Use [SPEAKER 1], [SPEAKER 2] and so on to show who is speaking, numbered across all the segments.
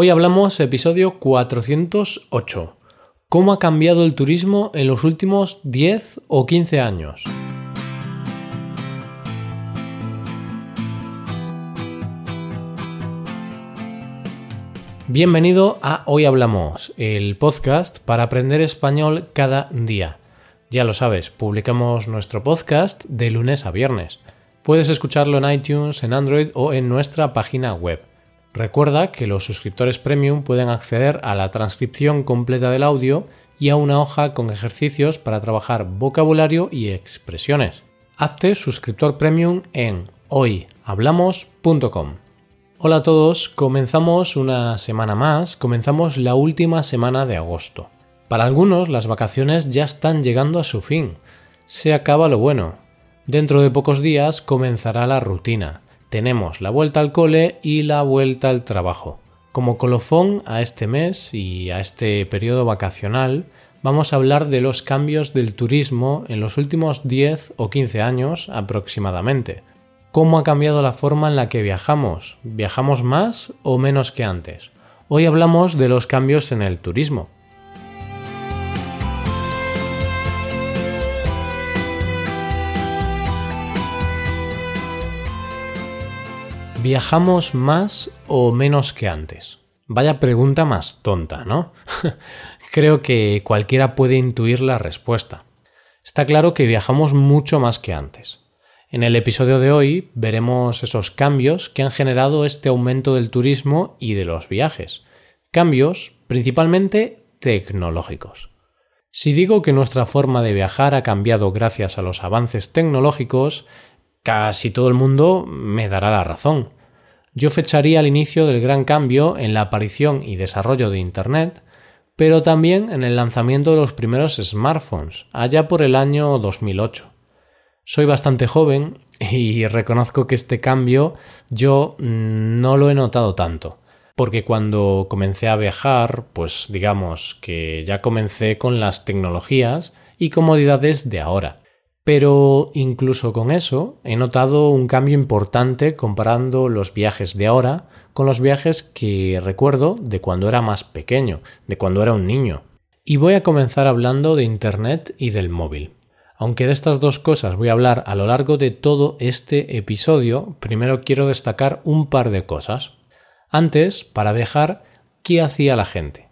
[SPEAKER 1] Hoy hablamos episodio 408. ¿Cómo ha cambiado el turismo en los últimos 10 o 15 años? Bienvenido a Hoy Hablamos, el podcast para aprender español cada día. Ya lo sabes, publicamos nuestro podcast de lunes a viernes. Puedes escucharlo en iTunes, en Android o en nuestra página web. Recuerda que los suscriptores premium pueden acceder a la transcripción completa del audio y a una hoja con ejercicios para trabajar vocabulario y expresiones. Hazte suscriptor premium en hoyhablamos.com. Hola a todos, comenzamos una semana más, comenzamos la última semana de agosto. Para algunos las vacaciones ya están llegando a su fin. Se acaba lo bueno, Dentro de pocos días comenzará la rutina. Tenemos la vuelta al cole y la vuelta al trabajo. Como colofón a este mes y a este periodo vacacional, vamos a hablar de los cambios del turismo en los últimos 10 o 15 años aproximadamente. ¿Cómo ha cambiado la forma en la que viajamos? ¿Viajamos más o menos que antes? Hoy hablamos de los cambios en el turismo. ¿Viajamos más o menos que antes? Vaya pregunta más tonta, ¿no? Creo que cualquiera puede intuir la respuesta. Está claro que viajamos mucho más que antes. En el episodio de hoy veremos esos cambios que han generado este aumento del turismo y de los viajes. Cambios principalmente tecnológicos. Si digo que nuestra forma de viajar ha cambiado gracias a los avances tecnológicos, casi todo el mundo me dará la razón. Yo fecharía el inicio del gran cambio en la aparición y desarrollo de Internet, pero también en el lanzamiento de los primeros smartphones, allá por el año 2008. Soy bastante joven y reconozco que este cambio yo mm, no lo he notado tanto, porque cuando comencé a viajar, pues digamos que ya comencé con las tecnologías y comodidades de ahora. Pero incluso con eso he notado un cambio importante comparando los viajes de ahora con los viajes que recuerdo de cuando era más pequeño, de cuando era un niño. Y voy a comenzar hablando de Internet y del móvil. Aunque de estas dos cosas voy a hablar a lo largo de todo este episodio, primero quiero destacar un par de cosas. Antes, para viajar, ¿qué hacía la gente?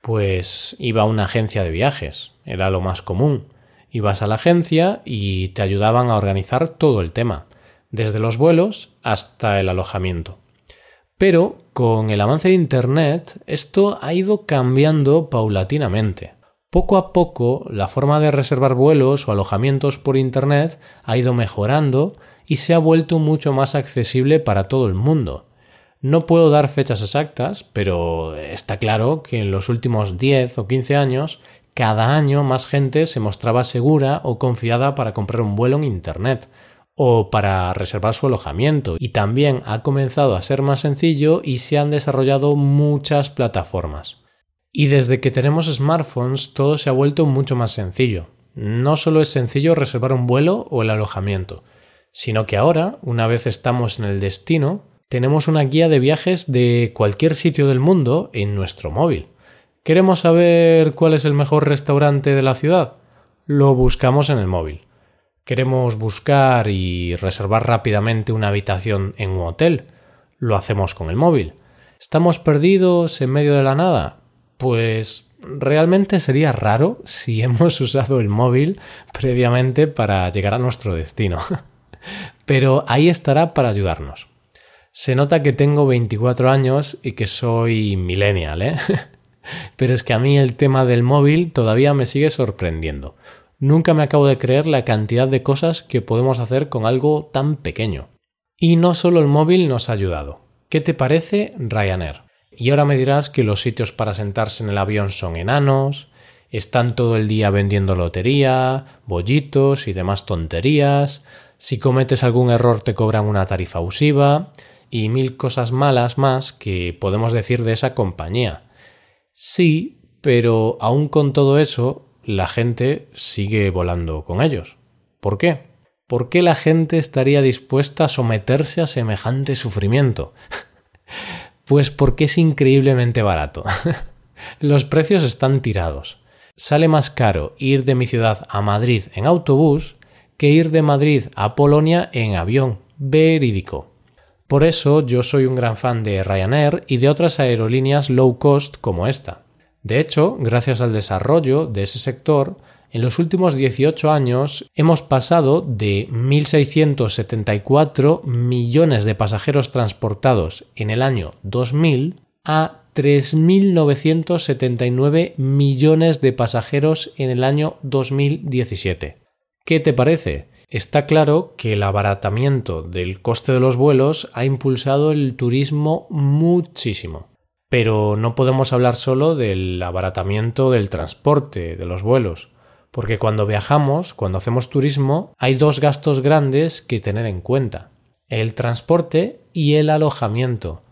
[SPEAKER 1] Pues iba a una agencia de viajes, era lo más común Ibas a la agencia y te ayudaban a organizar todo el tema, desde los vuelos hasta el alojamiento. Pero con el avance de Internet esto ha ido cambiando paulatinamente. Poco a poco la forma de reservar vuelos o alojamientos por Internet ha ido mejorando y se ha vuelto mucho más accesible para todo el mundo. No puedo dar fechas exactas, pero está claro que en los últimos 10 o 15 años cada año más gente se mostraba segura o confiada para comprar un vuelo en Internet o para reservar su alojamiento y también ha comenzado a ser más sencillo y se han desarrollado muchas plataformas. Y desde que tenemos smartphones todo se ha vuelto mucho más sencillo. No solo es sencillo reservar un vuelo o el alojamiento, sino que ahora, una vez estamos en el destino, tenemos una guía de viajes de cualquier sitio del mundo en nuestro móvil. ¿Queremos saber cuál es el mejor restaurante de la ciudad? Lo buscamos en el móvil. ¿Queremos buscar y reservar rápidamente una habitación en un hotel? Lo hacemos con el móvil. ¿Estamos perdidos en medio de la nada? Pues realmente sería raro si hemos usado el móvil previamente para llegar a nuestro destino. Pero ahí estará para ayudarnos. Se nota que tengo 24 años y que soy millennial, ¿eh? Pero es que a mí el tema del móvil todavía me sigue sorprendiendo. Nunca me acabo de creer la cantidad de cosas que podemos hacer con algo tan pequeño. Y no solo el móvil nos ha ayudado. ¿Qué te parece Ryanair? Y ahora me dirás que los sitios para sentarse en el avión son enanos, están todo el día vendiendo lotería, bollitos y demás tonterías, si cometes algún error te cobran una tarifa abusiva y mil cosas malas más que podemos decir de esa compañía. Sí, pero aún con todo eso, la gente sigue volando con ellos. ¿Por qué? ¿Por qué la gente estaría dispuesta a someterse a semejante sufrimiento? Pues porque es increíblemente barato. Los precios están tirados. Sale más caro ir de mi ciudad a Madrid en autobús que ir de Madrid a Polonia en avión. Verídico. Por eso yo soy un gran fan de Ryanair y de otras aerolíneas low cost como esta. De hecho, gracias al desarrollo de ese sector, en los últimos 18 años hemos pasado de 1.674 millones de pasajeros transportados en el año 2000 a 3.979 millones de pasajeros en el año 2017. ¿Qué te parece? Está claro que el abaratamiento del coste de los vuelos ha impulsado el turismo muchísimo. Pero no podemos hablar solo del abaratamiento del transporte, de los vuelos, porque cuando viajamos, cuando hacemos turismo, hay dos gastos grandes que tener en cuenta, el transporte y el alojamiento.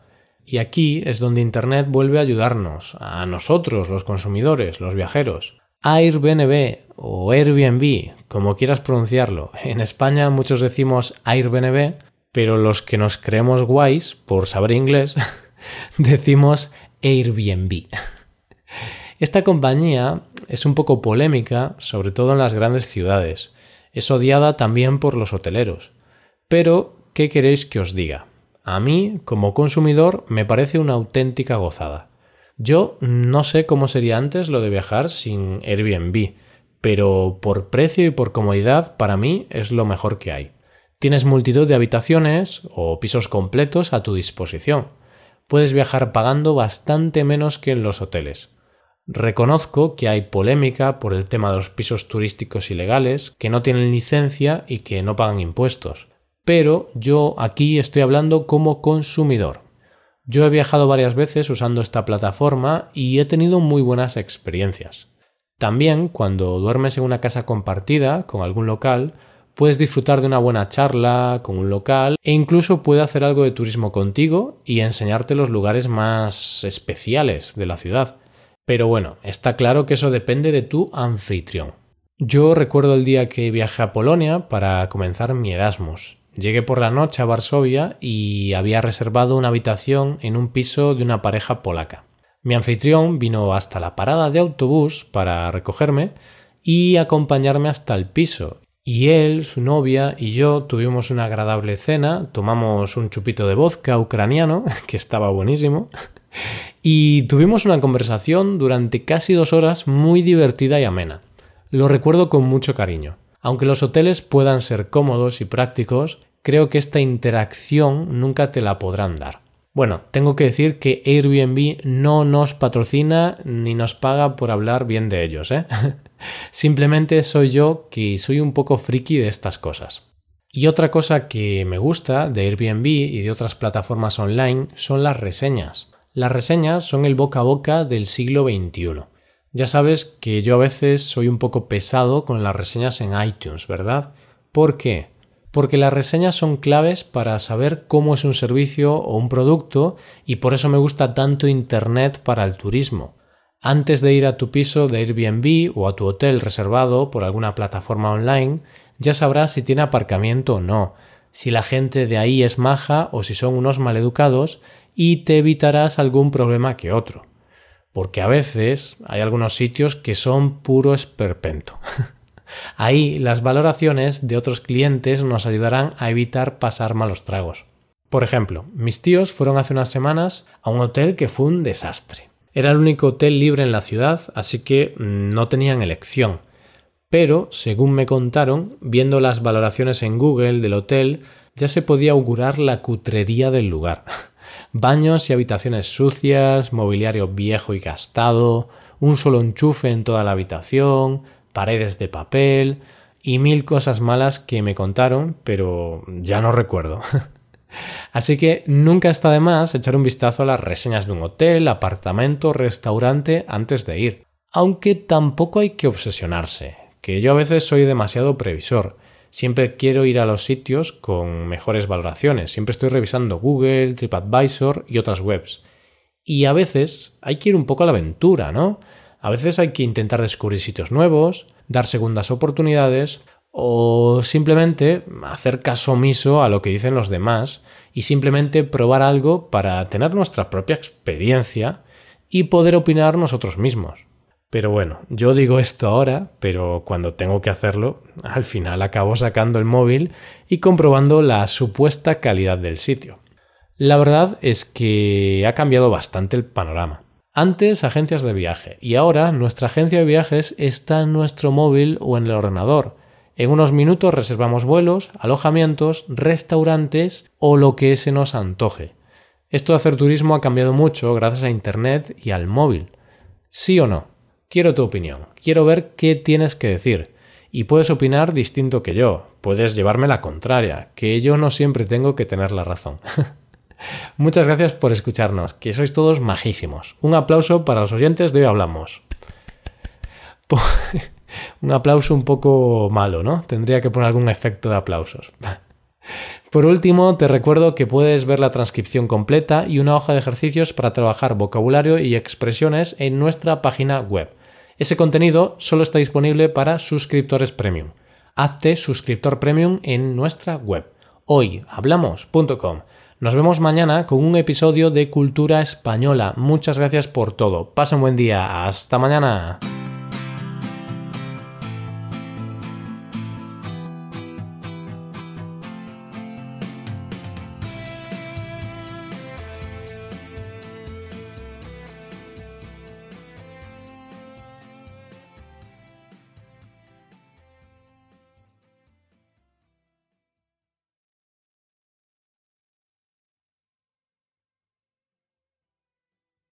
[SPEAKER 1] Y aquí es donde Internet vuelve a ayudarnos, a nosotros, los consumidores, los viajeros. Airbnb o Airbnb, como quieras pronunciarlo. En España muchos decimos Airbnb, pero los que nos creemos guays por saber inglés decimos Airbnb. Esta compañía es un poco polémica, sobre todo en las grandes ciudades. Es odiada también por los hoteleros. Pero, ¿qué queréis que os diga? A mí, como consumidor, me parece una auténtica gozada. Yo no sé cómo sería antes lo de viajar sin Airbnb, pero por precio y por comodidad para mí es lo mejor que hay. Tienes multitud de habitaciones o pisos completos a tu disposición puedes viajar pagando bastante menos que en los hoteles. Reconozco que hay polémica por el tema de los pisos turísticos ilegales, que no tienen licencia y que no pagan impuestos. Pero yo aquí estoy hablando como consumidor. Yo he viajado varias veces usando esta plataforma y he tenido muy buenas experiencias. También cuando duermes en una casa compartida con algún local, puedes disfrutar de una buena charla con un local e incluso puede hacer algo de turismo contigo y enseñarte los lugares más especiales de la ciudad. Pero bueno, está claro que eso depende de tu anfitrión. Yo recuerdo el día que viajé a Polonia para comenzar mi Erasmus. Llegué por la noche a Varsovia y había reservado una habitación en un piso de una pareja polaca. Mi anfitrión vino hasta la parada de autobús para recogerme y acompañarme hasta el piso, y él, su novia y yo tuvimos una agradable cena, tomamos un chupito de vodka ucraniano, que estaba buenísimo, y tuvimos una conversación durante casi dos horas muy divertida y amena. Lo recuerdo con mucho cariño. Aunque los hoteles puedan ser cómodos y prácticos, creo que esta interacción nunca te la podrán dar. Bueno, tengo que decir que Airbnb no nos patrocina ni nos paga por hablar bien de ellos, ¿eh? Simplemente soy yo que soy un poco friki de estas cosas. Y otra cosa que me gusta de Airbnb y de otras plataformas online son las reseñas. Las reseñas son el boca a boca del siglo XXI. Ya sabes que yo a veces soy un poco pesado con las reseñas en iTunes, ¿verdad? ¿Por qué? Porque las reseñas son claves para saber cómo es un servicio o un producto y por eso me gusta tanto Internet para el turismo. Antes de ir a tu piso de Airbnb o a tu hotel reservado por alguna plataforma online, ya sabrás si tiene aparcamiento o no, si la gente de ahí es maja o si son unos maleducados y te evitarás algún problema que otro. Porque a veces hay algunos sitios que son puro esperpento. Ahí las valoraciones de otros clientes nos ayudarán a evitar pasar malos tragos. Por ejemplo, mis tíos fueron hace unas semanas a un hotel que fue un desastre. Era el único hotel libre en la ciudad, así que mm, no tenían elección. Pero, según me contaron, viendo las valoraciones en Google del hotel, ya se podía augurar la cutrería del lugar. Baños y habitaciones sucias, mobiliario viejo y gastado, un solo enchufe en toda la habitación, paredes de papel y mil cosas malas que me contaron, pero ya no recuerdo. Así que nunca está de más echar un vistazo a las reseñas de un hotel, apartamento, restaurante antes de ir. Aunque tampoco hay que obsesionarse, que yo a veces soy demasiado previsor. Siempre quiero ir a los sitios con mejores valoraciones. Siempre estoy revisando Google, TripAdvisor y otras webs. Y a veces hay que ir un poco a la aventura, ¿no? A veces hay que intentar descubrir sitios nuevos, dar segundas oportunidades o simplemente hacer caso omiso a lo que dicen los demás y simplemente probar algo para tener nuestra propia experiencia y poder opinar nosotros mismos. Pero bueno, yo digo esto ahora, pero cuando tengo que hacerlo, al final acabo sacando el móvil y comprobando la supuesta calidad del sitio. La verdad es que ha cambiado bastante el panorama. Antes agencias de viaje y ahora nuestra agencia de viajes está en nuestro móvil o en el ordenador. En unos minutos reservamos vuelos, alojamientos, restaurantes o lo que se nos antoje. Esto de hacer turismo ha cambiado mucho gracias a Internet y al móvil. ¿Sí o no? Quiero tu opinión, quiero ver qué tienes que decir. Y puedes opinar distinto que yo, puedes llevarme la contraria, que yo no siempre tengo que tener la razón. Muchas gracias por escucharnos, que sois todos majísimos. Un aplauso para los oyentes de hoy hablamos. un aplauso un poco malo, ¿no? Tendría que poner algún efecto de aplausos. Por último, te recuerdo que puedes ver la transcripción completa y una hoja de ejercicios para trabajar vocabulario y expresiones en nuestra página web. Ese contenido solo está disponible para suscriptores premium. Hazte suscriptor premium en nuestra web hoyhablamos.com. Nos vemos mañana con un episodio de Cultura Española. Muchas gracias por todo. Pasa un buen día. Hasta mañana.